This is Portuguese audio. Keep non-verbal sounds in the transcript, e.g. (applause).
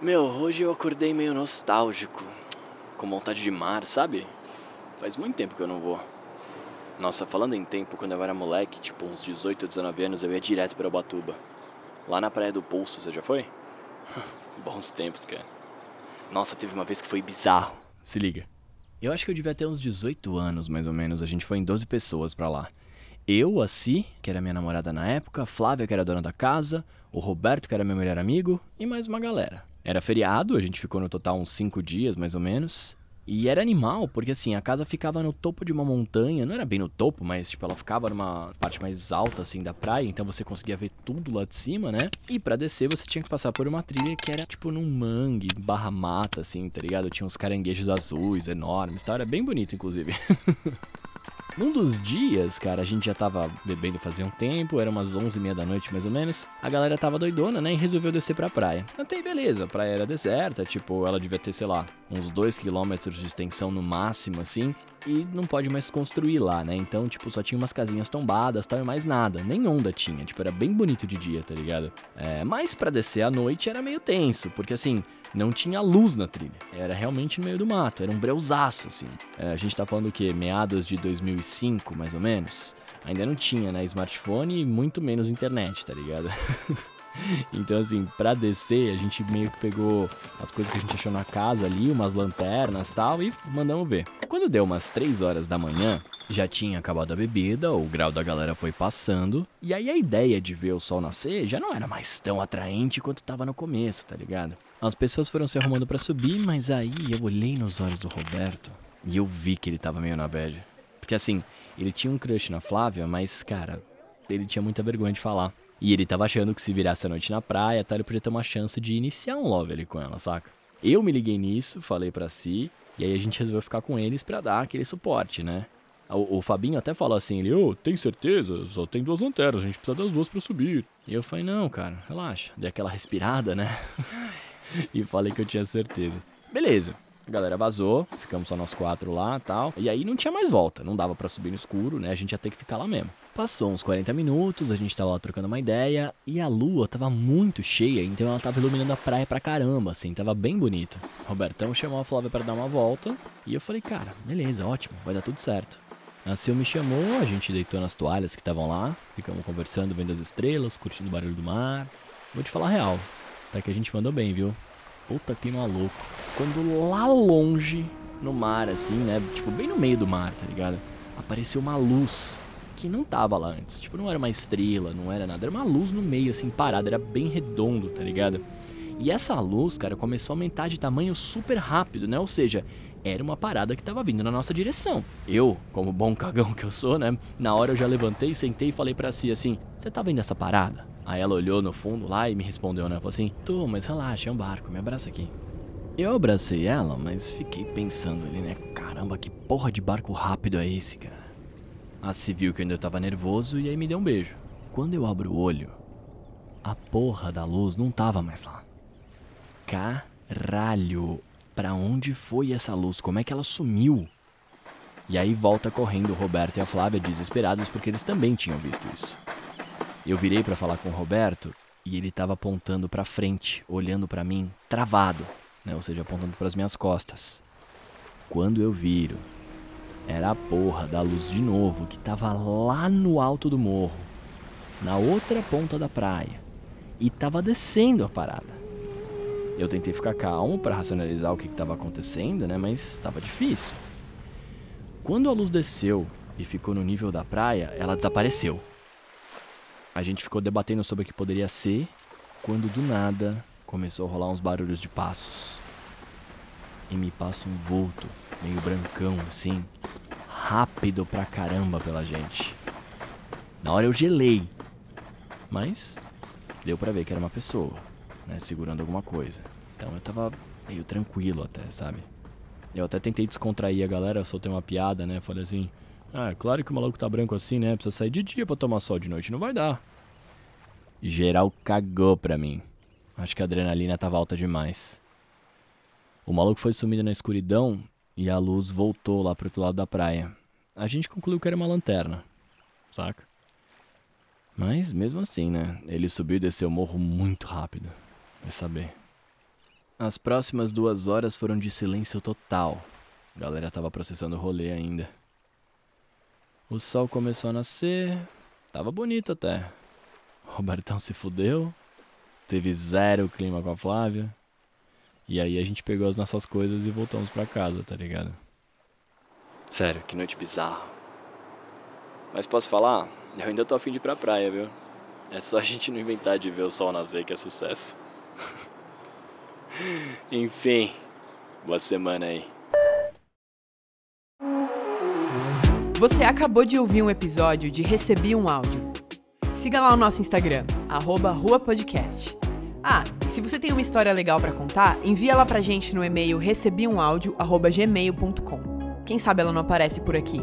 Meu, hoje eu acordei meio nostálgico, com vontade de mar, sabe? Faz muito tempo que eu não vou. Nossa, falando em tempo, quando eu era moleque, tipo uns 18, 19 anos, eu ia direto para Ubatuba. Lá na Praia do Pulso, você já foi? (laughs) Bons tempos, cara. Nossa, teve uma vez que foi bizarro. Se liga. Eu acho que eu devia ter uns 18 anos, mais ou menos. A gente foi em 12 pessoas pra lá. Eu, a Si, que era minha namorada na época, Flávia, que era dona da casa, o Roberto, que era meu melhor amigo, e mais uma galera. Era feriado, a gente ficou no total uns cinco dias, mais ou menos. E era animal, porque assim, a casa ficava no topo de uma montanha, não era bem no topo, mas tipo, ela ficava numa parte mais alta assim da praia, então você conseguia ver tudo lá de cima, né? E para descer você tinha que passar por uma trilha que era tipo num mangue, barra mata assim, tá ligado? Tinha uns caranguejos azuis enormes, tá? Era bem bonito inclusive. (laughs) Num dos dias, cara, a gente já tava bebendo fazia um tempo, era umas 11 e meia da noite mais ou menos. A galera tava doidona, né? E resolveu descer pra praia. Até aí, beleza, a praia era deserta, tipo, ela devia ter, sei lá, uns 2 km de extensão no máximo, assim e não pode mais construir lá, né? Então, tipo, só tinha umas casinhas tombadas, tal, e mais nada. Nem onda tinha, tipo, era bem bonito de dia, tá ligado? É, mas para descer à noite era meio tenso, porque assim, não tinha luz na trilha. Era realmente no meio do mato, era um breuzaço, assim. É, a gente tá falando o quê? Meados de 2005, mais ou menos? Ainda não tinha, né? Smartphone e muito menos internet, tá ligado? (laughs) Então, assim, pra descer, a gente meio que pegou as coisas que a gente achou na casa ali, umas lanternas tal, e mandamos ver. Quando deu umas 3 horas da manhã, já tinha acabado a bebida, o grau da galera foi passando, e aí a ideia de ver o sol nascer já não era mais tão atraente quanto tava no começo, tá ligado? As pessoas foram se arrumando para subir, mas aí eu olhei nos olhos do Roberto e eu vi que ele tava meio na bad. Porque assim, ele tinha um crush na Flávia, mas, cara, ele tinha muita vergonha de falar. E ele tava achando que se virasse a noite na praia, tá, ele podia ter uma chance de iniciar um love ali com ela, saca? Eu me liguei nisso, falei para si, e aí a gente resolveu ficar com eles para dar aquele suporte, né? O, o, Fabinho até falou assim, ele, ô, oh, tem certeza? Só tem duas lanternas, a gente precisa das duas para subir. E eu falei, não, cara, relaxa. Dei aquela respirada, né? (laughs) e falei que eu tinha certeza. Beleza. A galera vazou, ficamos só nós quatro lá tal. E aí não tinha mais volta, não dava para subir no escuro, né? A gente ia ter que ficar lá mesmo. Passou uns 40 minutos, a gente tava lá trocando uma ideia e a lua tava muito cheia, então ela tava iluminando a praia pra caramba, assim, tava bem bonito. Robertão chamou a Flávia para dar uma volta e eu falei, cara, beleza, ótimo, vai dar tudo certo. A Sil me chamou, a gente deitou nas toalhas que estavam lá, ficamos conversando, vendo as estrelas, curtindo o barulho do mar. Vou te falar a real, até que a gente mandou bem, viu? Puta que maluco. Quando lá longe, no mar, assim, né? Tipo, bem no meio do mar, tá ligado? Apareceu uma luz que não tava lá antes. Tipo, não era uma estrela, não era nada. Era uma luz no meio, assim, parada. Era bem redondo, tá ligado? E essa luz, cara, começou a aumentar de tamanho super rápido, né? Ou seja, era uma parada que tava vindo na nossa direção. Eu, como bom cagão que eu sou, né? Na hora eu já levantei, sentei e falei pra si assim: Você tá vendo essa parada? Aí ela olhou no fundo lá e me respondeu, né? Falou assim: Tô, mas relaxa, é um barco, me abraça aqui. Eu abracei ela, mas fiquei pensando ali, né? Caramba, que porra de barco rápido é esse, cara? A se viu que eu ainda tava nervoso e aí me deu um beijo. Quando eu abro o olho, a porra da luz não tava mais lá. Caralho, pra onde foi essa luz? Como é que ela sumiu? E aí volta correndo o Roberto e a Flávia desesperados porque eles também tinham visto isso. Eu virei para falar com o Roberto e ele estava apontando para frente, olhando para mim, travado, né? ou seja, apontando para as minhas costas. Quando eu viro, era a porra da luz de novo que estava lá no alto do morro, na outra ponta da praia, e estava descendo a parada. Eu tentei ficar calmo para racionalizar o que estava acontecendo, né? Mas estava difícil. Quando a luz desceu e ficou no nível da praia, ela desapareceu. A gente ficou debatendo sobre o que poderia ser, quando do nada começou a rolar uns barulhos de passos. E me passa um vulto, meio brancão assim, rápido pra caramba pela gente. Na hora eu gelei, mas deu para ver que era uma pessoa, né, segurando alguma coisa. Então eu tava meio tranquilo até, sabe? Eu até tentei descontrair a galera, soltei uma piada, né? Falei assim: ah, claro que o maluco tá branco assim, né? Precisa sair de dia pra tomar sol de noite, não vai dar. Geral cagou pra mim. Acho que a adrenalina tava alta demais. O maluco foi sumindo na escuridão e a luz voltou lá pro outro lado da praia. A gente concluiu que era uma lanterna, saca? Mas mesmo assim, né? Ele subiu e desceu o morro muito rápido. Vai saber. As próximas duas horas foram de silêncio total. A galera tava processando o rolê ainda. O sol começou a nascer. Tava bonito até. O Robertão se fudeu. Teve zero clima com a Flávia. E aí a gente pegou as nossas coisas e voltamos pra casa, tá ligado? Sério, que noite bizarra. Mas posso falar? Eu ainda tô afim de ir pra praia, viu? É só a gente não inventar de ver o sol nascer que é sucesso. (laughs) Enfim, boa semana aí. Você acabou de ouvir um episódio de Recebi um Áudio. Siga lá o nosso Instagram, arroba. Ah, se você tem uma história legal para contar, envia ela pra gente no e-mail recebiumaudio.gmail.com. Quem sabe ela não aparece por aqui.